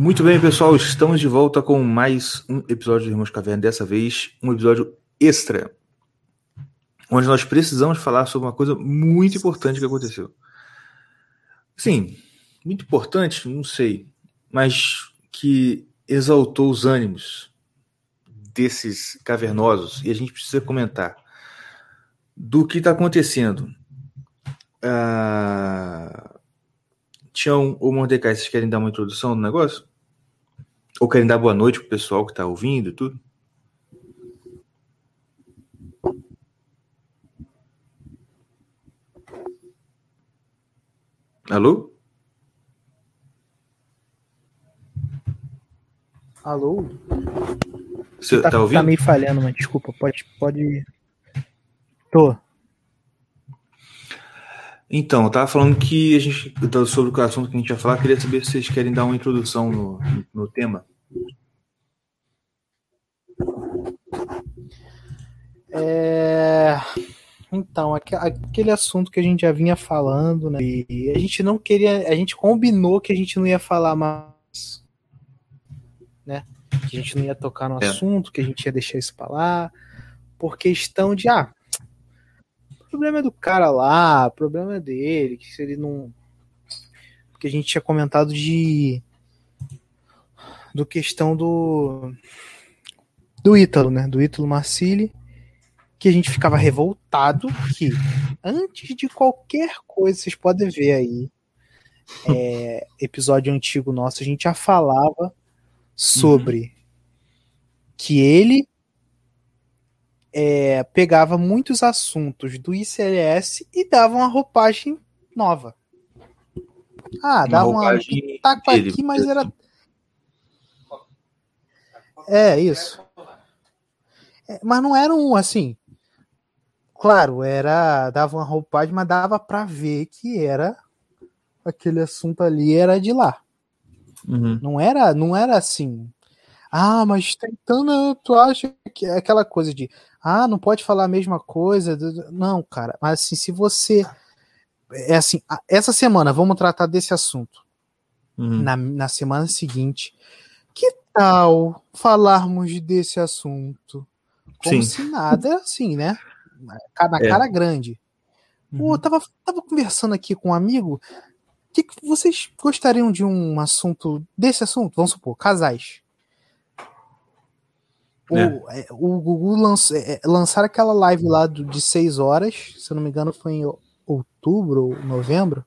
Muito bem, pessoal, estamos de volta com mais um episódio do Irmãos Caverna. Dessa vez, um episódio extra, onde nós precisamos falar sobre uma coisa muito importante que aconteceu. Sim, muito importante, não sei, mas que exaltou os ânimos desses cavernosos e a gente precisa comentar do que está acontecendo. Ah, Tião ou Mordecai, vocês querem dar uma introdução no negócio? Ou querem dar boa noite pro pessoal que está ouvindo e tudo? Alô? Alô? Você tá, tá ouvindo? Tá meio falhando, mas desculpa, pode. pode... Tô. Então, eu tava falando que a gente, sobre o assunto que a gente ia falar, queria saber se vocês querem dar uma introdução no, no tema. É... Então, aquele assunto que a gente já vinha falando, né? E a gente não queria. A gente combinou que a gente não ia falar mais. Né? Que a gente não ia tocar no É. assunto, que a gente ia deixar isso pra lá. Por questão de. Ah, o problema é do cara lá, o problema é dele, que se ele não. Porque a gente tinha comentado de. Do questão do. Do Ítalo, né? Do Ítalo Marcilli que a gente ficava revoltado que antes de qualquer coisa, vocês podem ver aí, é, episódio antigo nosso, a gente já falava sobre que ele é, pegava muitos assuntos do ICLS e dava uma roupagem nova. Ah, dava uma roupagem pitaco aqui, mas era. É, isso. É, mas não era um assim. Claro, era dava uma roupagem, mas dava pra ver que era aquele assunto ali era de lá. Uhum. Não era, não era assim. Ah, mas tentando, tu acha que é aquela coisa de, ah, não pode falar a mesma coisa. Não, cara, mas assim, se você é assim, essa semana vamos tratar desse assunto. Uhum. Na, na semana seguinte, que tal falarmos desse assunto? Sim. Como se nada, assim, né? Na É. cara grande. Pô, Uhum. eu tava, tava conversando aqui com um amigo. Que, que vocês gostariam de um assunto desse assunto? Vamos supor, casais. O, É. é, o Gugu lanç, é, lançaram aquela live lá de 6 horas, se eu não me engano foi em outubro ou novembro.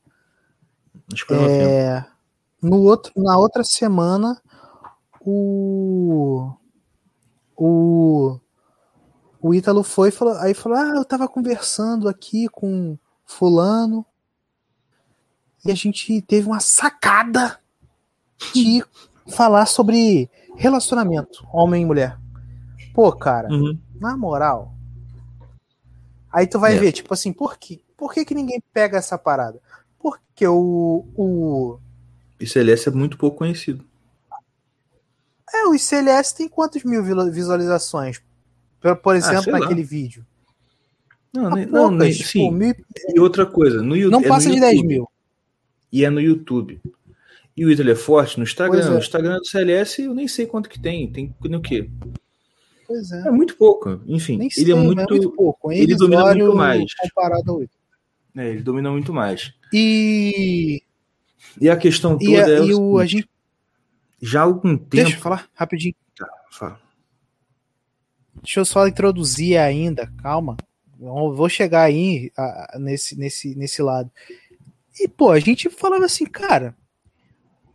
Acho que foi novembro. É, no outro, na outra semana, o o o Ítalo foi e falou, aí falou: "Ah, eu tava conversando aqui com fulano e a gente teve uma sacada de falar sobre relacionamento, homem e mulher". Pô, cara, Uhum. na moral. Aí tu vai É. ver, tipo assim, por quê? Por que, que ninguém pega essa parada? Porque o, o. ICLS é muito pouco conhecido. É, o ICLS tem quantos mil visualizações? Por, por exemplo, Ah, sei lá. naquele vídeo. Não, Ah, nem, não, poucas, nem, tipo, sim. mil- E outra coisa, no, não é no passa de YouTube. 10 mil. E é no YouTube. E o Ítalo é forte no Instagram. É. O Instagram do CLS eu nem sei quanto que tem. Tem no quê? Pois é. É muito pouco. Enfim, Nem ele sei, é mas muito. pouco. ele domina irrisório muito mais. Comparado ao é, ele domina muito mais. E, E a questão toda e, a- é o e o, a seguinte, gente. já há algum tempo. Deixa eu falar rapidinho. Tá, fala. Deixa eu só introduzir ainda, calma. Eu Vou chegar aí a- nesse, nesse, nesse lado. E, pô, a gente falava assim, cara.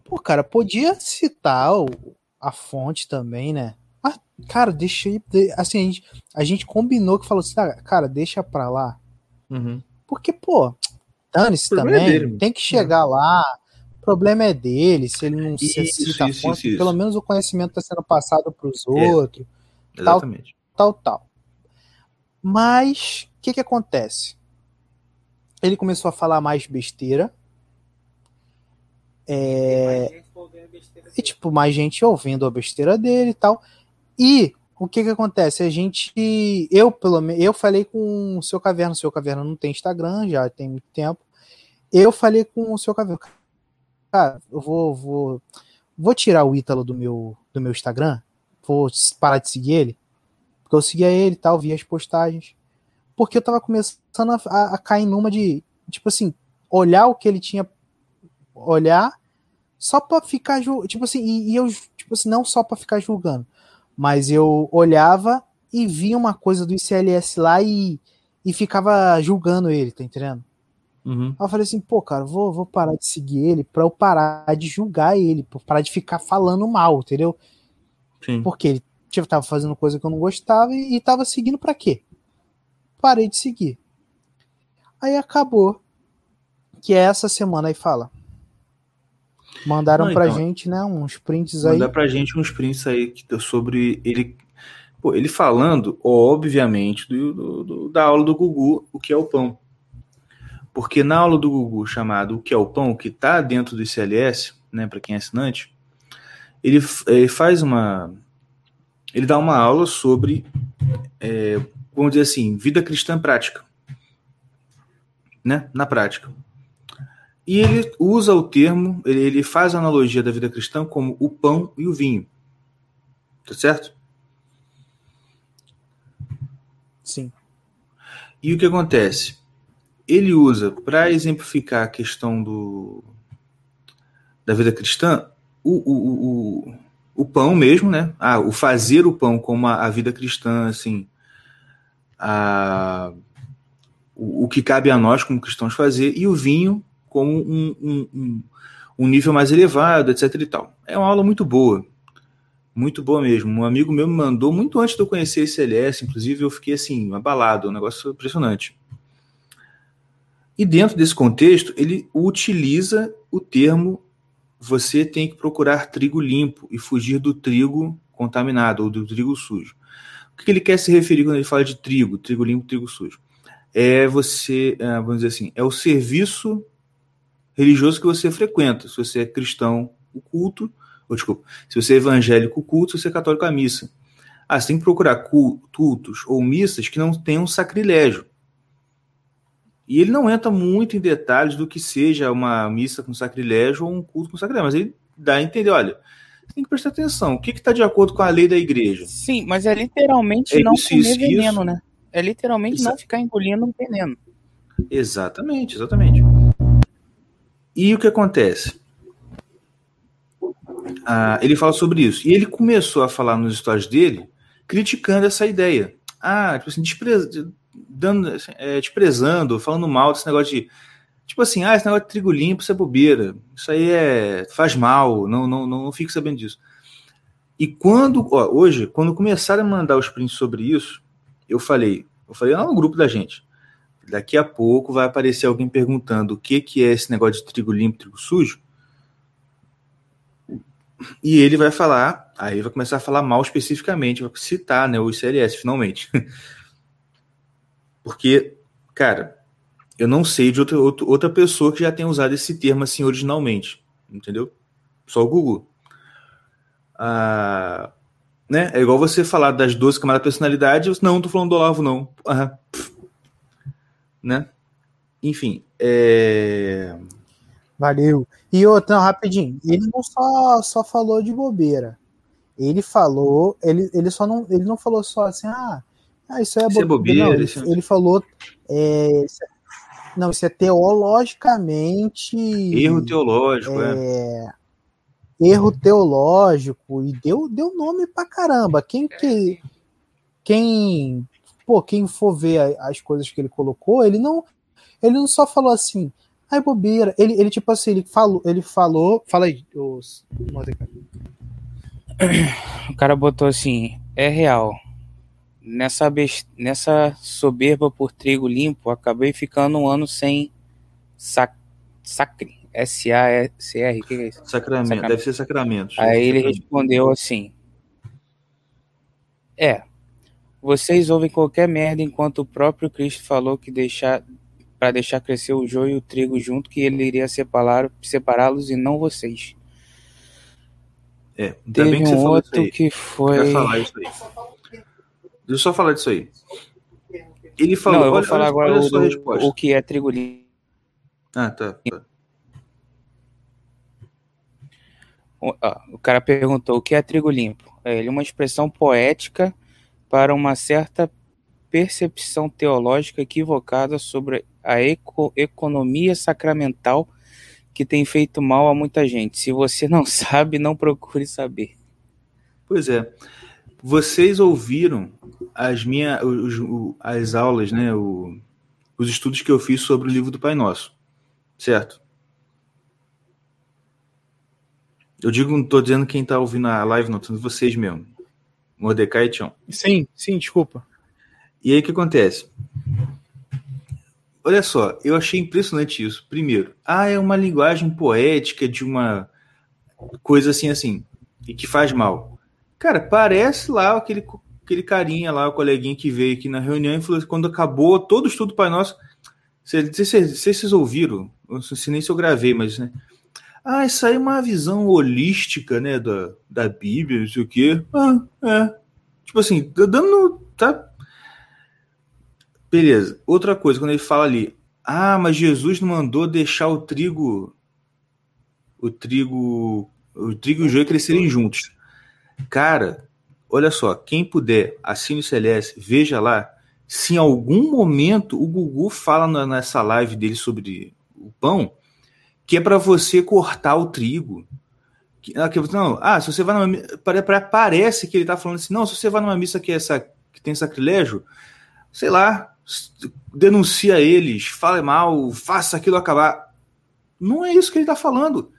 Pô, cara, podia citar o- a fonte também, né? Cara, deixa Assim, a gente, a gente combinou que falou assim, ah, cara, deixa pra lá. Uhum. Porque, pô, dane-se é também. dele, mano. tem que chegar lá. O problema é dele, se ele não se Isso, cita a isso, fonte, isso, isso. pelo menos o conhecimento está sendo passado para os É. outros Exatamente. tal, tal. Mas o que que acontece? Ele começou a falar mais besteira. É, e tipo, mais gente ouvindo a besteira dele e tal. E o que que acontece? A gente, eu pelo menos, eu falei com o seu Caverna, o seu Caverna não tem Instagram, já tem muito tempo. Eu falei com o seu Caverna, cara, eu vou, vou vou tirar o Ítalo do meu, do meu Instagram, vou parar de seguir ele, porque eu seguia ele e tal, via as postagens, porque eu tava começando a, a, a cair numa de, tipo assim, olhar o que ele tinha, olhar só pra ficar, tipo assim, e, e eu, tipo assim, não só pra ficar julgando, mas eu olhava e via uma coisa do ICLS lá e, e ficava julgando ele, tá entendendo? Uhum. Aí eu falei assim, pô, cara, vou, vou parar de seguir ele pra eu parar de julgar ele, pra parar de ficar falando mal, entendeu? Sim. Porque ele tipo, tava fazendo coisa que eu não gostava e, e tava seguindo para quê? Parei de seguir. Aí acabou que é essa semana aí fala. Mandaram não, pra então, gente, né, uns prints aí. Mandaram pra gente uns prints aí sobre ele Pô, ele falando, obviamente, do, do, do, da aula do Gugu, o que é o pão. Porque na aula do Gugu, chamado O que é o pão, que está dentro do ICLS, né, para quem é assinante, ele, ele, faz uma. Ele dá uma aula sobre, é, vamos dizer assim, vida cristã prática. Né, na prática. E ele usa o termo, ele, ele faz a analogia da vida cristã como o pão e o vinho. Tá certo? Sim. E o que acontece? Ele usa, para exemplificar a questão do, da vida cristã, o, o, o, o pão mesmo, né? Ah, o fazer o pão como a, a vida cristã, assim, a, o, o, que cabe a nós como cristãos fazer, e o vinho como um, um, um, um nível mais elevado, etc e tal. É uma aula muito boa. Muito boa mesmo. Um amigo meu me mandou muito antes de eu conhecer esse LS, inclusive eu fiquei assim, abalado, um negócio impressionante. E dentro desse contexto, ele utiliza o termo você tem que procurar trigo limpo e fugir do trigo contaminado ou do trigo sujo. O que ele quer se referir quando ele fala de trigo, trigo limpo, trigo sujo? É você, é, vamos dizer assim, é o serviço religioso que você frequenta. Se você é cristão, o culto, ou, desculpa, se você é evangélico, culto, se você é católico, a missa. Ah, você tem que procurar cultos ou missas que não tenham sacrilégio. E ele não entra muito em detalhes do que seja uma missa com sacrilégio ou um culto com sacrilégio, mas ele dá a entender, olha, você tem que prestar atenção, o que está de acordo com a lei da igreja? Sim, mas é literalmente é não isso, comer isso, veneno, isso. né? É literalmente não ficar engolindo um veneno. Exatamente, exatamente. E o que acontece? Ah, ele fala sobre isso. E ele começou a falar nos stories dele, criticando essa ideia. Ah, tipo assim. Dando, é, desprezando, falando mal desse negócio de. Tipo assim, ah, esse negócio de trigo limpo, isso é bobeira. Isso aí é, faz mal, não, não, não, não fique sabendo disso. E quando, ó, hoje, quando começaram a mandar os prints sobre isso, eu falei, eu falei lá no grupo da gente. Daqui a pouco vai aparecer alguém perguntando o que, que é esse negócio de trigo limpo, trigo sujo. E ele vai falar, aí vai começar a falar mal especificamente, vai citar né, o ICLS, finalmente. Porque, cara, eu não sei de outra, outra pessoa que já tenha usado esse termo assim originalmente, entendeu? Só o Google. Ah, né? É igual você falar das 12 camadas de personalidade, não, tô falando do Olavo, não. Uhum. Né? Enfim, é... Valeu. E outra, não, rapidinho. Ele não só, só falou de bobeira. Ele falou, ele, ele só não, ele não falou só assim, ah, ah isso é, isso é bobeira. Não, ele, é ele, falou, é, não, isso é teologicamente. Erro teológico, é. é. Erro teológico e deu, deu nome pra caramba. Quem que quem pô, quem for ver as coisas que ele colocou, ele não ele não só falou assim, Ai, bobeira. Ele, ele tipo assim, ele falou, ele falou. Fala aí, os. O cara botou assim: é real. Nessa, best... Nessa soberba por trigo limpo, acabei ficando um ano sem sac... sacre. S-A-C-R, o que é isso? Sacramento, Sacramento. deve ser sacramento. Aí ele respondeu assim: É, vocês ouvem qualquer merda enquanto o próprio Cristo falou que deixar, para deixar crescer o joio e o trigo junto, que ele iria separá-los e não vocês. É, ainda Teve bem que você um falou outro isso que foi. falar isso aí. Deixa eu só falar disso aí. Ele falou. Não, eu vou olha, falar agora o, o, que é trigo limpo. Ah, tá. tá. O, o cara perguntou o que é trigo limpo. É uma expressão poética para uma certa percepção teológica equivocada sobre a eco, economia sacramental que tem feito mal a muita gente. Se você não sabe, não procure saber. Pois é. Vocês ouviram as minhas as aulas, né, o, os estudos que eu fiz sobre o livro do Pai Nosso, certo? Eu digo, não estou dizendo quem está ouvindo a live, não, estou vocês mesmo. Mordecai e Tião. Sim, sim, desculpa. E aí o que acontece? Olha só, eu achei impressionante isso. Primeiro, ah, é uma linguagem poética de uma coisa assim, assim, e que faz mal. Cara, parece lá aquele, aquele carinha lá, o coleguinha que veio aqui na reunião e falou quando acabou todo o estudo Pai Nosso. Se vocês ouviram, não sei nem se eu gravei, mas né? Ah, isso aí é uma visão holística, né, da, da Bíblia, não sei o quê. Ah, é. Tipo assim, dando. Tá Beleza. Outra coisa, quando ele fala ali, ah, mas Jesus não mandou deixar o trigo, o trigo, o trigo e o joio crescerem juntos. Cara, olha só, quem puder, assine o Celeste, veja lá, se em algum momento o Gugu fala nessa live dele sobre o pão, que é para você cortar o trigo. Ah, não, ah, se você vai numa parece que ele tá falando assim, não, se você vai numa missa que, é essa, que tem sacrilégio, sei lá, denuncia eles, fale mal, faça aquilo acabar. Não é isso que ele está falando.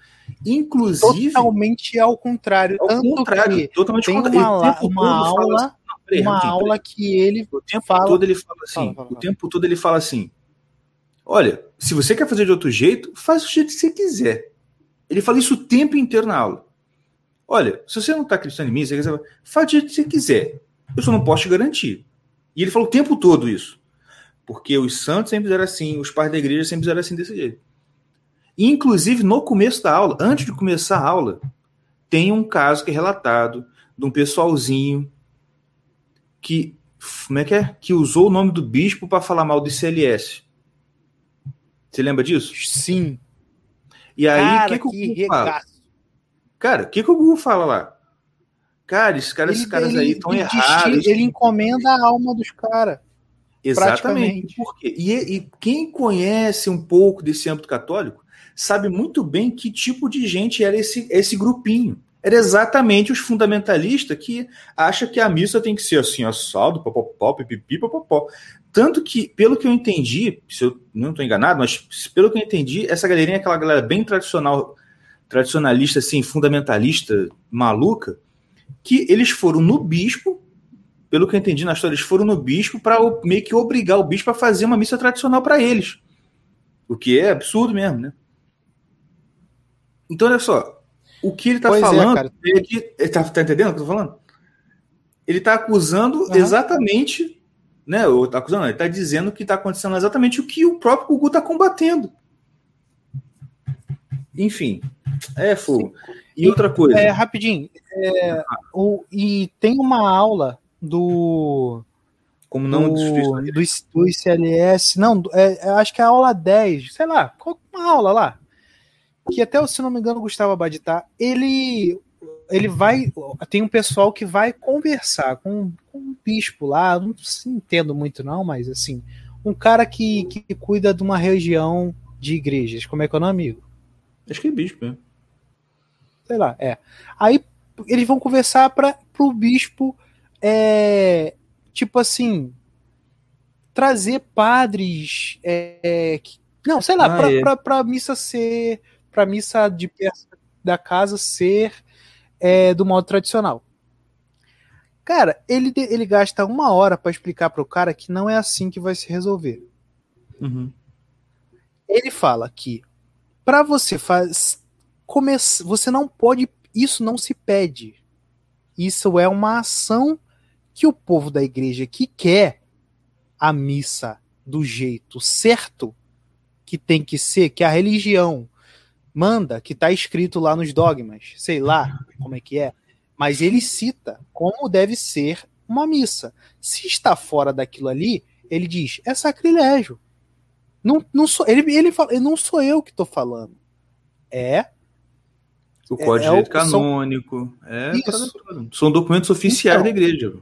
Inclusive. Totalmente ao contrário. Ao contrário, totalmente tem contrário. Uma, uma aula, assim, não, peraí, uma aula que ele o tempo fala... todo ele fala assim. Fala, fala. O tempo todo ele fala assim. Olha, se você quer fazer de outro jeito, faz do jeito que você quiser. Ele fala isso o tempo inteiro na aula. Olha, se você não está acreditando em mim, você quiser, faz do jeito que você quiser. Eu só não posso te garantir. E ele fala o tempo todo isso. Porque os santos sempre fizeram assim, os pais da igreja sempre fizeram assim desse jeito. inclusive, no começo da aula, antes de começar a aula, tem um caso que é relatado de um pessoalzinho que, como é que é? Que usou o nome do bispo para falar mal do CLS. Você lembra disso? Sim. E aí, Cara, que, que, que o Google fala? Cara, o que, que o Google fala lá? Cara, esses caras, ele, esses caras ele, aí estão errados. Ele encomenda a alma dos caras. Exatamente. Por quê? E, e quem conhece um pouco desse âmbito católico sabe muito bem que tipo de gente era esse, esse grupinho. Era exatamente os fundamentalistas que acham que a missa tem que ser assim, assado, popopó, pipipi, popopó. Tanto que, pelo que eu entendi, se eu não estou enganado, mas pelo que eu entendi, essa galerinha é aquela galera bem tradicional, tradicionalista, assim, fundamentalista, maluca, que eles foram no bispo pelo que eu entendi na história, eles foram no bispo para meio que obrigar o bispo a fazer uma missa tradicional para eles. O que é absurdo mesmo, né? Então, olha só. O que ele está é, falando é, é, que. Ele tá, tá entendendo o que eu tô falando? Ele está acusando uhum. exatamente. Né, ou tá acusando, ele está dizendo que está acontecendo exatamente o que o próprio Gugu está combatendo. Enfim, é fogo. E, outra coisa. É, rapidinho. É, o, e tem uma aula do. Como não do, do, do ICLS. Não, é, acho que é a aula 10, sei lá, uma aula lá. Que até, se não me engano, Gustavo Abaditá, ele ele vai. Tem um pessoal que vai conversar com, com um bispo lá, não entendo muito, não, mas assim, um cara que, que cuida de uma região de igrejas. Como é que é o nome, amigo? Acho que é bispo, é. Sei lá, é. Aí eles vão conversar para o bispo é, tipo assim, trazer padres, é, que, não, sei lá, ah, para é. Missa ser, para missa de da casa ser é, do modo tradicional. Cara, ele, ele gasta uma hora para explicar para o cara que não é assim que vai se resolver. Uhum. Ele fala que para você faz começar, você não pode, isso não se pede. Isso é uma ação que o povo da igreja que quer a missa do jeito certo, que tem que ser, que a religião manda, que está escrito lá nos dogmas, sei lá como é que é, mas ele cita como deve ser uma missa. Se está fora daquilo ali, ele diz, é sacrilégio. Não, não sou, ele, ele fala, não sou eu que estou falando. É O Código de é Direito são- Canônico. É, Isso. parada toda. São documentos oficiais Então. da igreja.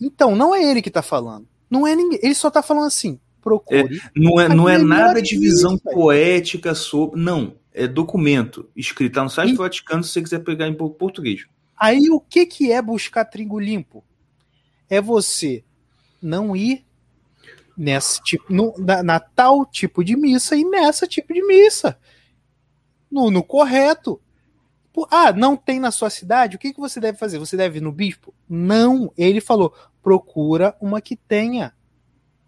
Então, não é ele que tá falando. Não é ninguém. Ele só tá falando assim. Procure. Não é, não é Aquilo é nada de visão poética sobre. Não. É documento escrito lá no site E- do Vaticano se você quiser pegar em po- português. Aí o que que é buscar trigo limpo? É você não ir nesse tipo, no- na, na tal tipo de missa e nessa tipo de missa. No, no correto. Ah, não tem na sua cidade? O que, que você deve fazer? Você deve ir no bispo? Não. Ele falou: procura uma que tenha.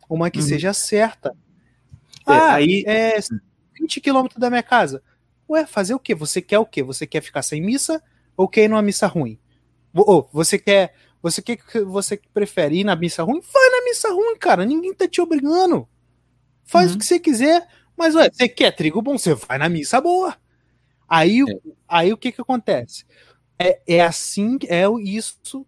Uma que Uhum. seja certa. É, ah, aí- é 20 quilômetros da minha casa. Ué, fazer o quê? Você quer o quê? Você quer ficar sem missa ou quer ir numa missa ruim? Ou você quer. Você quer que você prefere ir na missa ruim? Vai na missa ruim, cara. Ninguém tá te obrigando. Faz Uhum. o que você quiser. Mas, ué, você quer trigo bom? Você vai na missa boa. Aí, o- aí o que que acontece? É, é assim, é isso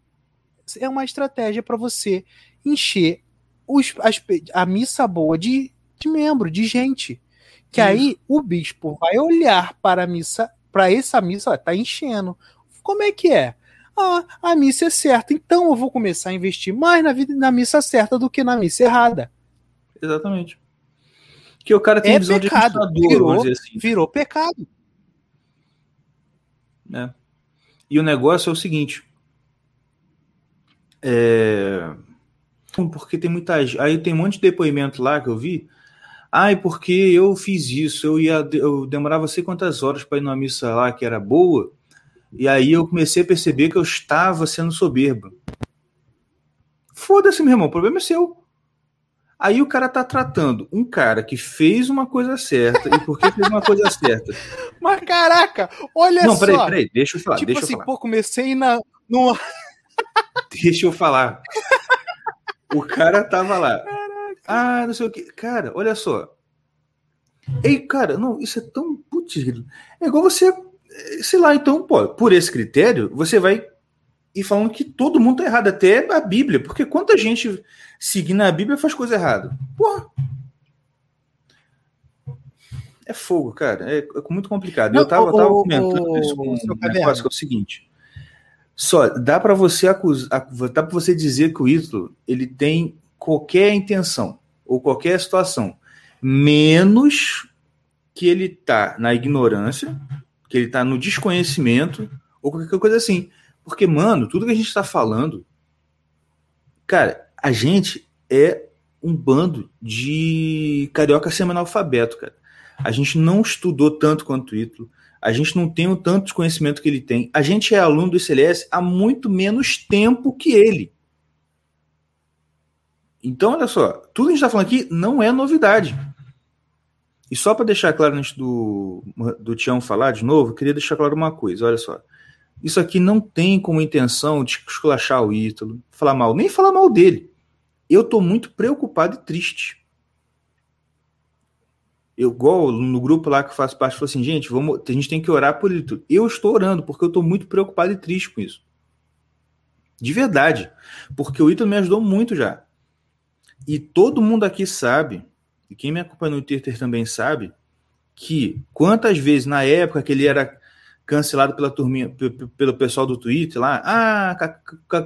é uma estratégia para você encher os, as a missa boa de, de membro, de gente. Que aí o bispo vai olhar para a missa, para essa missa, ó, tá enchendo. Como é que é? Ah, a missa é certa, então eu vou começar a investir mais na, vida, na missa certa do que na missa errada. Exatamente. Que o cara tem É visão pecado. de administrador, Virou, vamos dizer assim. virou pecado. né? E o negócio é o seguinte. É... Porque tem muita gente. Aí tem um monte de depoimento lá que eu vi. Ai, porque eu fiz isso, eu ia, eu demorava sei quantas horas para ir numa missa lá que era boa, e aí eu comecei a perceber que eu estava sendo soberba. Foda-se, meu irmão, o problema é seu. Aí o cara tá tratando um cara que fez uma coisa certa, e porque fez uma coisa certa. Mas caraca, olha Não, só. peraí, peraí, deixa eu falar, tipo deixa assim, eu falar. pô, comecei na, Deixa eu falar. O cara tava lá. Ah, não sei o que. Cara, olha só. Ei, cara, não, isso é tão. Putz, é igual você. eh, Sei lá, então, pô, por esse critério, você vai ir falando que todo mundo tá errado, até a Bíblia, porque quanta gente seguindo a Bíblia faz coisa errada. Porra. É fogo, cara. É, é muito complicado. Não, eu tava, eu tava comentando ô, isso com seu um Caverna. negócio que é o seguinte. Só dá para você acusar, dá para você dizer que o Ítalo ele tem qualquer intenção ou qualquer situação, menos que ele tá na ignorância, que ele tá no desconhecimento ou qualquer coisa assim. Porque, mano, tudo que a gente tá falando, cara, a gente é um bando de carioca semi-analfabeto, cara. A gente não estudou tanto quanto o Ítalo. A gente não tem o tanto de conhecimento que ele tem. A gente é aluno do ICLS há muito menos tempo que ele. Então, olha só, tudo que a gente está falando aqui não é novidade. E só para deixar claro antes do, do Tião falar de novo, queria deixar claro uma coisa: olha só. Isso aqui não tem como intenção de esculachar o Ítalo, falar mal, nem falar mal dele. Eu estou muito preocupado e triste eu, igual no grupo lá que eu faço parte, falou assim, gente, vamos, a gente tem que orar por ele. Eu estou orando, porque eu estou muito preocupado e triste com isso. De verdade. Porque o Ítalo me ajudou muito já. E todo mundo aqui sabe, e quem me acompanha no Twitter também sabe, que quantas vezes na época que ele era cancelado pela turminha, pelo pessoal do Twitter lá, ah,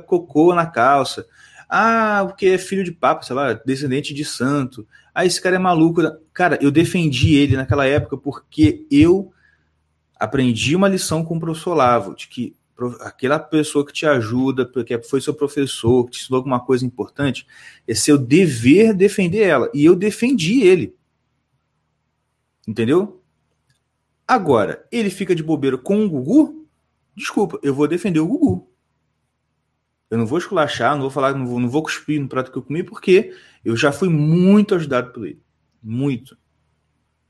cocô na calça, ah, porque é filho de papa, sei lá, descendente de santo. Ah, esse cara é maluco. Cara, eu defendi ele naquela época porque eu aprendi uma lição com o professor Lavo, de que aquela pessoa que te ajuda, que foi seu professor, que te ensinou alguma coisa importante, é seu dever defender ela. E eu defendi ele. Entendeu? Agora, ele fica de bobeira com o Gugu? Desculpa, eu vou defender o Gugu. Eu não vou esculachar, não vou falar, não vou, não vou cuspir no prato que eu comi, porque eu já fui muito ajudado por ele. Muito.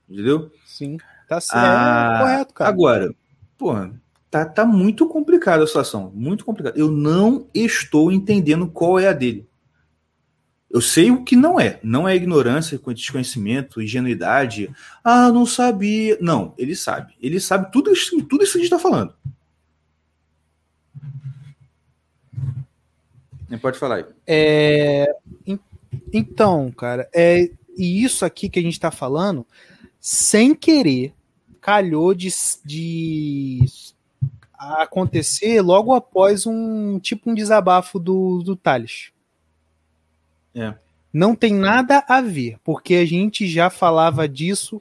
Entendeu? Sim. Tá certo. Ah, é correto, cara. Agora, porra, tá, tá muito complicada a situação. Muito complicada. Eu não estou entendendo qual é a dele. Eu sei o que não é. Não é ignorância, desconhecimento, ingenuidade. Ah, não sabia. Não, ele sabe. Ele sabe tudo isso, tudo isso que a gente está falando. Pode falar aí. É, então, cara, é, e isso aqui que a gente tá falando, sem querer, calhou de, de acontecer logo após um tipo um desabafo do, do Thales. É. Não tem nada a ver, porque a gente já falava disso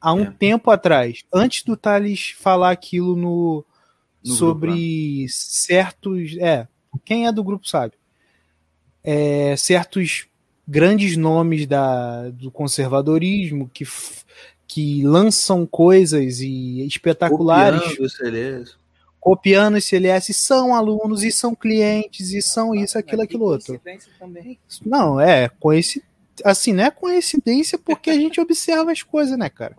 há um É. tempo atrás, antes do Thales falar aquilo no, No sobre certos. É, quem é do grupo sabe. É, certos grandes nomes da, do conservadorismo que, que lançam coisas e espetaculares Copiando. Copiando esse LS são alunos e são clientes e são isso, aquilo, aquilo outro. coincidência também. Não, é coincidência. Assim, não é coincidência porque a gente observa as coisas, né, cara?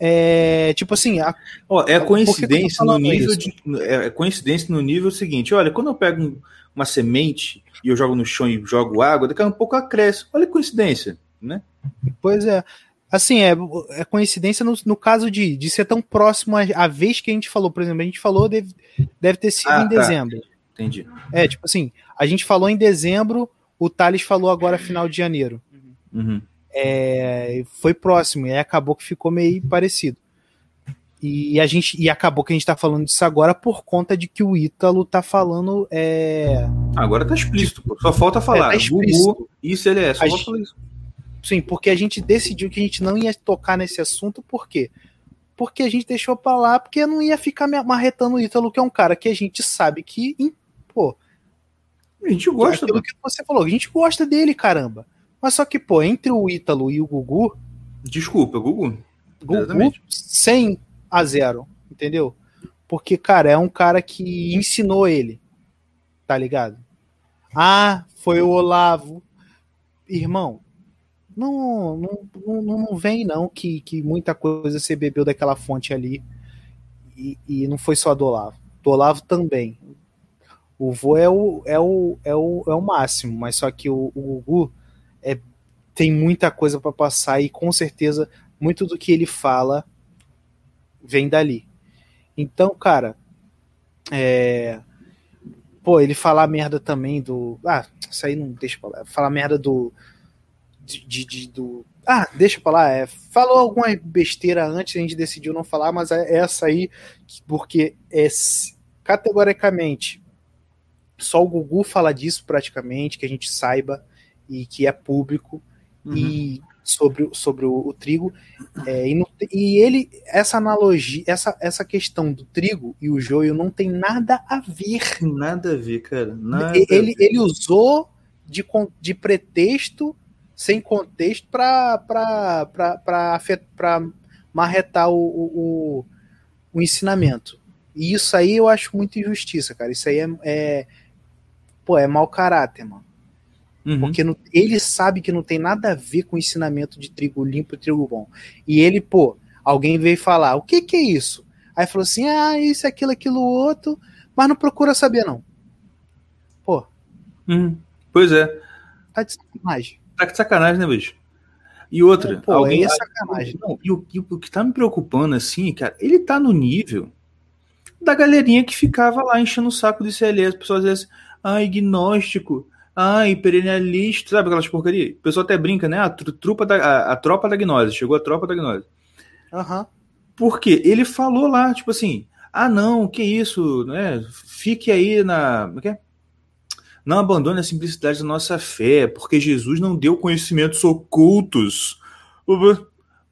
É, tipo assim, a- Ó, é coincidência no nível de. É é coincidência no nível seguinte. Olha, quando eu pego um- uma semente e eu jogo no chão e jogo água, daqui a um pouco ela cresce. Olha que coincidência, né? pois é. Assim, é, é coincidência no, no caso de, de ser tão próximo à, vez que a gente falou. Por exemplo, a gente falou, deve, deve ter sido Ah, em tá. dezembro. Entendi. É, tipo assim, a gente falou em dezembro, o Thales falou agora final de janeiro. Uhum. É, foi próximo, e aí acabou que ficou meio parecido. E a gente e acabou que a gente tá falando disso agora por conta de que o Ítalo tá falando. É, Agora tá explícito, pô. Só falta falar. É, tá. Gugu e CLS. Só A falta gente- isso. Sim, porque a gente decidiu que a gente não ia tocar nesse assunto, por quê? Porque a gente deixou pra lá, porque não ia ficar me marretando o Ítalo, que é um cara que a gente sabe que, pô, A gente gosta, mano. que você falou, a gente gosta dele, caramba. Mas só que, pô, entre o Ítalo e o Gugu, Desculpa, Gugu. Gugu Exatamente. 100 a 0, entendeu? Porque, cara, é um cara que ensinou ele, tá ligado? Ah, foi o Olavo. Irmão, não, não, não, vem não que, que muita coisa você bebeu daquela fonte ali e, e não foi só do Olavo. Do Olavo também. O vô é o, é o, é o, é o máximo, mas só que o, o Gugu é, tem muita coisa pra passar e com certeza muito do que ele fala vem dali. Então, cara, é... pô, ele falar merda também do. Ah, isso aí não deixa lá. Falar merda do. De, de- de- do. Ah, deixa pra lá. É, falou alguma besteira antes, a gente decidiu não falar, mas é essa aí, porque é categoricamente só o Gugu fala disso praticamente, que a gente saiba e que é público Uhum. e sobre, o- sobre o, o trigo. É, e, não e ele, essa analogia, essa, essa questão do trigo e o joio não tem nada a ver. Nada a ver, cara. Nada ele, ver. ele usou de, de pretexto, sem contexto, para marretar o, o, o, ensinamento. E isso aí eu acho muito injustiça, cara. Isso aí é, é pô, é mau caráter, mano. Uhum. Porque não- ele sabe que não tem nada a ver com o ensinamento de trigo limpo e trigo bom. E ele, pô, alguém veio falar, o que que é isso? Aí falou assim, ah, isso, aquilo, aquilo, outro, mas não procura saber, não. Pô, Uhum. Pois é. tá de sacanagem. Tá de sacanagem, né, bicho? E outra, Pô, alguém. é sacanagem. Não, e o, e o que tá me preocupando, assim, cara, ele tá no nível da galerinha que ficava lá enchendo o saco do CLS. O pessoal dizia assim, ai, gnóstico, ai, perennialista, sabe aquelas porcaria? O pessoal até brinca, né? A, tru- trupa da, a, a tropa da gnose, chegou a tropa da gnose. Aham. Porque ele falou lá, tipo assim, ah, não, que isso, né? Fique aí na. Como é que é? Não abandone a simplicidade da nossa fé, porque Jesus não deu conhecimentos ocultos.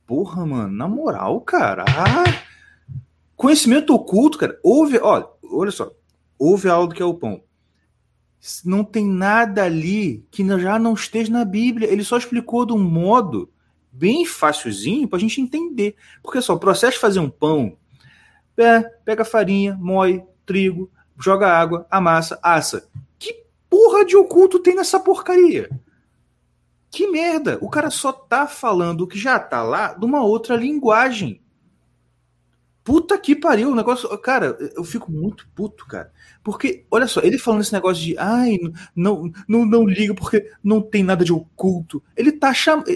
Porra, mano, na moral, cara. Ah, conhecimento oculto, cara. Houve, olha, olha só. Houve a do que é o pão. Não tem nada ali que já não esteja na Bíblia. Ele só explicou de um modo bem facilzinho pra gente entender. Porque só, o processo de fazer um pão, é, pega farinha, moe, trigo, joga água, amassa, assa. Porra de oculto tem nessa porcaria? Que merda! O cara só tá falando o que já tá lá de uma outra linguagem. Puta que pariu, o negócio. Cara, eu fico muito puto, cara. Porque, olha só, ele falando esse negócio de ai, não, não, não liga porque não tem nada de oculto. Ele tá chamando.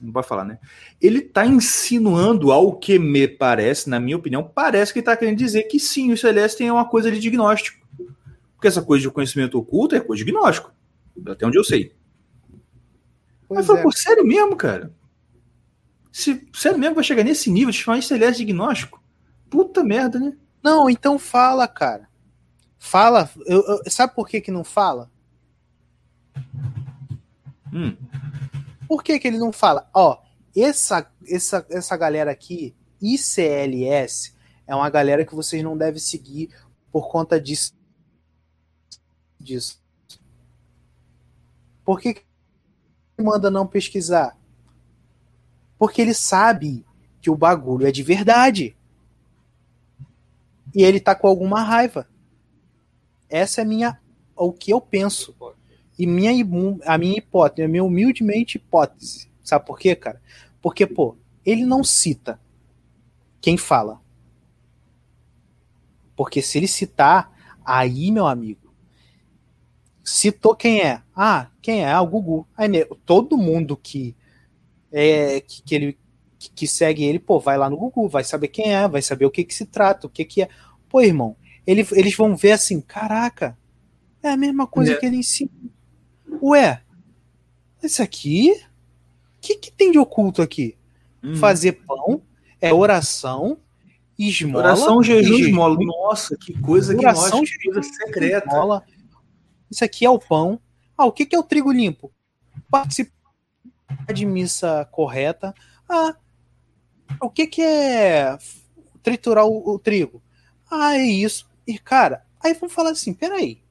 Não pode falar, né? Ele tá insinuando ao que me parece, na minha opinião, parece que tá querendo dizer que sim, o Celeste tem uma coisa de diagnóstico. Porque essa coisa de conhecimento oculto é coisa de gnóstico. Até onde eu sei. Pois Mas eu é. pô, sério mesmo, cara? Se, sério mesmo vai chegar nesse nível de chamar ICLS diagnóstico? Puta merda, né? Não, então fala, cara. Fala. Eu, eu, sabe por que, que não fala? Hum. Por que, que ele não fala? Ó, essa, essa, essa galera aqui, ICLS, é uma galera que vocês não devem seguir por conta disso. Disso. Por que, que manda não pesquisar? Porque ele sabe que o bagulho é de verdade. E ele tá com alguma raiva. Essa é minha o que eu penso. E minha, a minha hipótese, a minha humildemente hipótese. Sabe por quê, cara? Porque, pô, ele não cita quem fala. Porque se ele citar, aí, meu amigo, citou quem é. Ah, quem é? Ah, o Gugu. Aí, todo mundo que é, que, que ele que, que, segue ele, pô, vai lá no Google, vai saber quem é, vai saber o que que se trata, o que que é. Pô, irmão, ele, eles vão ver assim, caraca, é a mesma coisa é. que ele ensina. Ué, esse aqui, o que que tem de oculto aqui? Hum. Fazer pão, é oração, esmola. Oração, jejum, esmola. Nossa, que coisa oração, que nós, coisa secreta. Esmola. Isso aqui é o pão. Ah, o que que é o trigo limpo? Participar de missa correta. Ah, o que, que é triturar o, o, trigo? Ah, é isso. E, cara, aí vamos falar assim: peraí.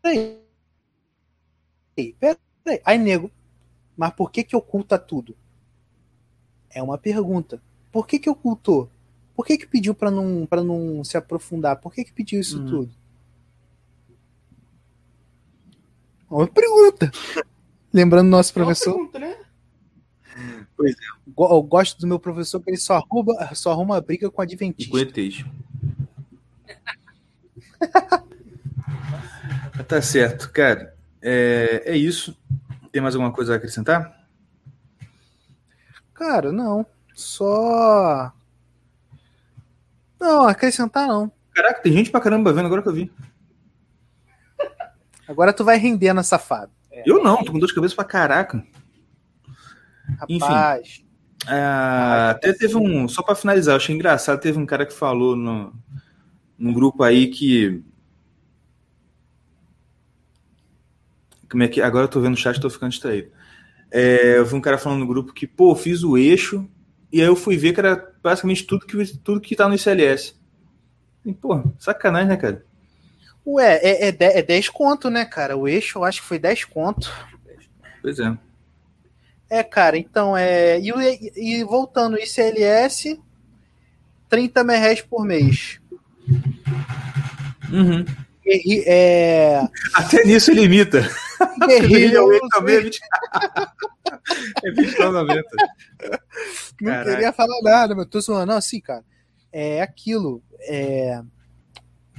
Peraí. Peraí. Aí, nego, mas por que que oculta tudo? É uma pergunta. Por que que ocultou? Por que que pediu para não, pra não se aprofundar? Por que que pediu isso hum. tudo? Uma pergunta. Lembrando nosso professor. Pergunta, né? Pois é. Eu gosto do meu professor que ele só arruma, só arruma briga com adventista. tá certo, cara. É, é isso. Tem mais alguma coisa a acrescentar? Cara, não. Só. Não, acrescentar não. Caraca, tem gente pra caramba vendo agora que eu vi. Agora tu vai rendendo, safado. É. Eu não, tô com dor de cabeça pra caraca. Rapaz. Enfim. É, até teve um. Só para finalizar, eu achei engraçado. Teve um cara que falou no, num grupo aí que. Como é que. Agora eu tô vendo o chat e tô ficando distraído. É, eu vi um cara falando no grupo que, pô, fiz o eixo. E aí eu fui ver que era basicamente tudo que, tudo que tá no ICLS. E, pô, sacanagem, né, cara? Ué, é, é, é 10 conto, né, cara? O eixo eu acho que foi 10 conto. Pois é. É, cara, então é. E, e voltando, ICLS, 30 reais por mês. Uhum. E, é... Até nisso ele imita. Guerrilha também é 20... é 29,90. Não queria falar nada, mas tô zoando. Não, assim, cara, é aquilo. É...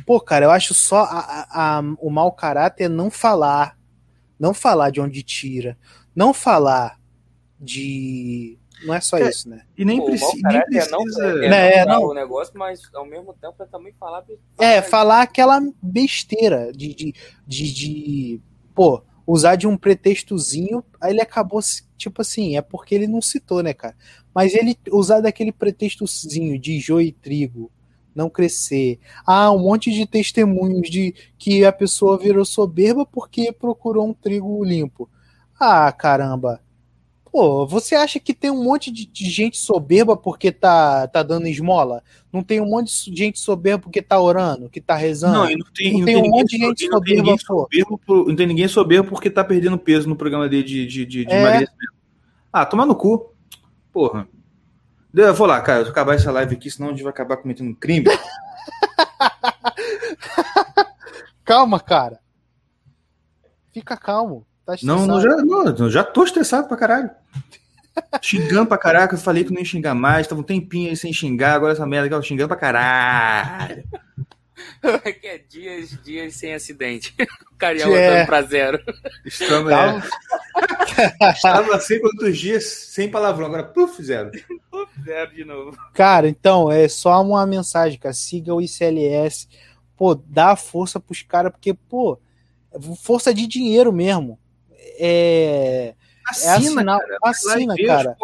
Pô, cara, eu acho só a, a, a, o mau caráter não falar. Não falar de onde tira. Não falar de. Não é só é, isso, né? E nem, preci nem precisa. Não, é, é, não, o negócio, mas ao mesmo tempo é também falar. É, falar aquela besteira de, de, de, de. Pô, usar de um pretextozinho, aí ele acabou, tipo assim, é porque ele não citou, né, cara? Mas ele usar daquele pretextozinho de joio e trigo, não crescer. Ah, um monte de testemunhos de que a pessoa virou soberba porque procurou um trigo limpo. Ah, caramba. Pô, você acha que tem um monte de, de, gente soberba porque tá, tá dando esmola? Não tem um monte de gente soberba porque tá orando, que tá rezando? Não, e não tem, não não tem, tem um monte de gente soberba, soberba por, Não tem ninguém soberbo porque tá perdendo peso no programa dele de, de, de, de é. emagrecimento. Ah, toma no cu. Porra. Eu vou lá, cara, eu vou acabar essa live aqui, senão a gente vai acabar cometendo um crime. Calma, cara. Fica calmo. Tá não, não, já, não, já tô estressado pra caralho. xingando pra caraca, eu falei que não ia xingar mais, tava um tempinho aí sem xingar, agora essa merda aqui, eu xingando pra caralho. Que é dias, dias sem acidente. O Cariel é. pra zero. Estamos, é. Estava assim quantos dias sem palavrão, agora puf, zero. Puf, zero de novo. Cara, então, é só uma mensagem, cara. Siga o ICLS. Pô, dá força pros caras, porque, pô, força de dinheiro mesmo é. Assina, é cara. Assina, cara.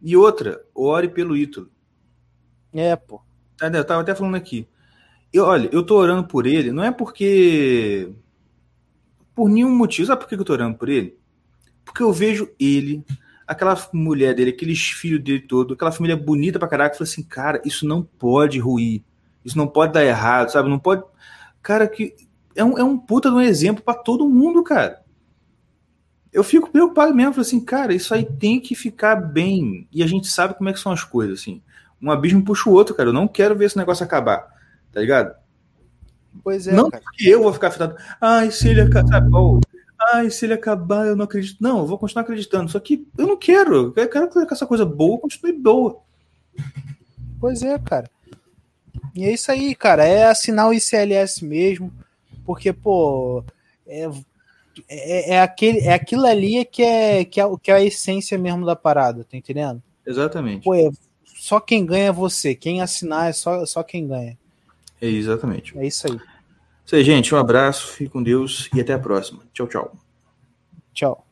E outra, ore pelo Ítalo. É, pô. Eu tava até falando aqui. Eu, olha, eu tô orando por ele, não é porque. Por nenhum motivo. Sabe por que eu tô orando por ele? Porque eu vejo ele, aquela mulher dele, aqueles filhos dele todo, aquela família bonita pra caraca. Eu falei assim, cara, isso não pode ruir. Isso não pode dar errado, sabe? Não pode. Cara, que. É um, é um puta de um exemplo para todo mundo, cara. Eu fico preocupado mesmo, falei assim, cara, isso aí tem que ficar bem. E a gente sabe como é que são as coisas, assim. Um abismo puxa o outro, cara. Eu não quero ver esse negócio acabar. Tá ligado? Pois é. Não cara. porque eu vou ficar afetado. Ai, se ele acabar. Ai, se ele acabar, eu não acredito. Não, eu vou continuar acreditando. Só que eu não quero. Eu quero que essa coisa boa continue boa. Pois é, cara. E é isso aí, cara. É assinar o ICLS mesmo. Porque, pô. É, é, é, aquele, é aquilo ali que é, que, é, que é a essência mesmo da parada, tá entendendo? Exatamente. Pô, é, só quem ganha é você. Quem assinar é só, só quem ganha. É exatamente. É isso aí. Isso aí, gente. Um abraço, fique com Deus e até a próxima. Tchau, tchau. Tchau.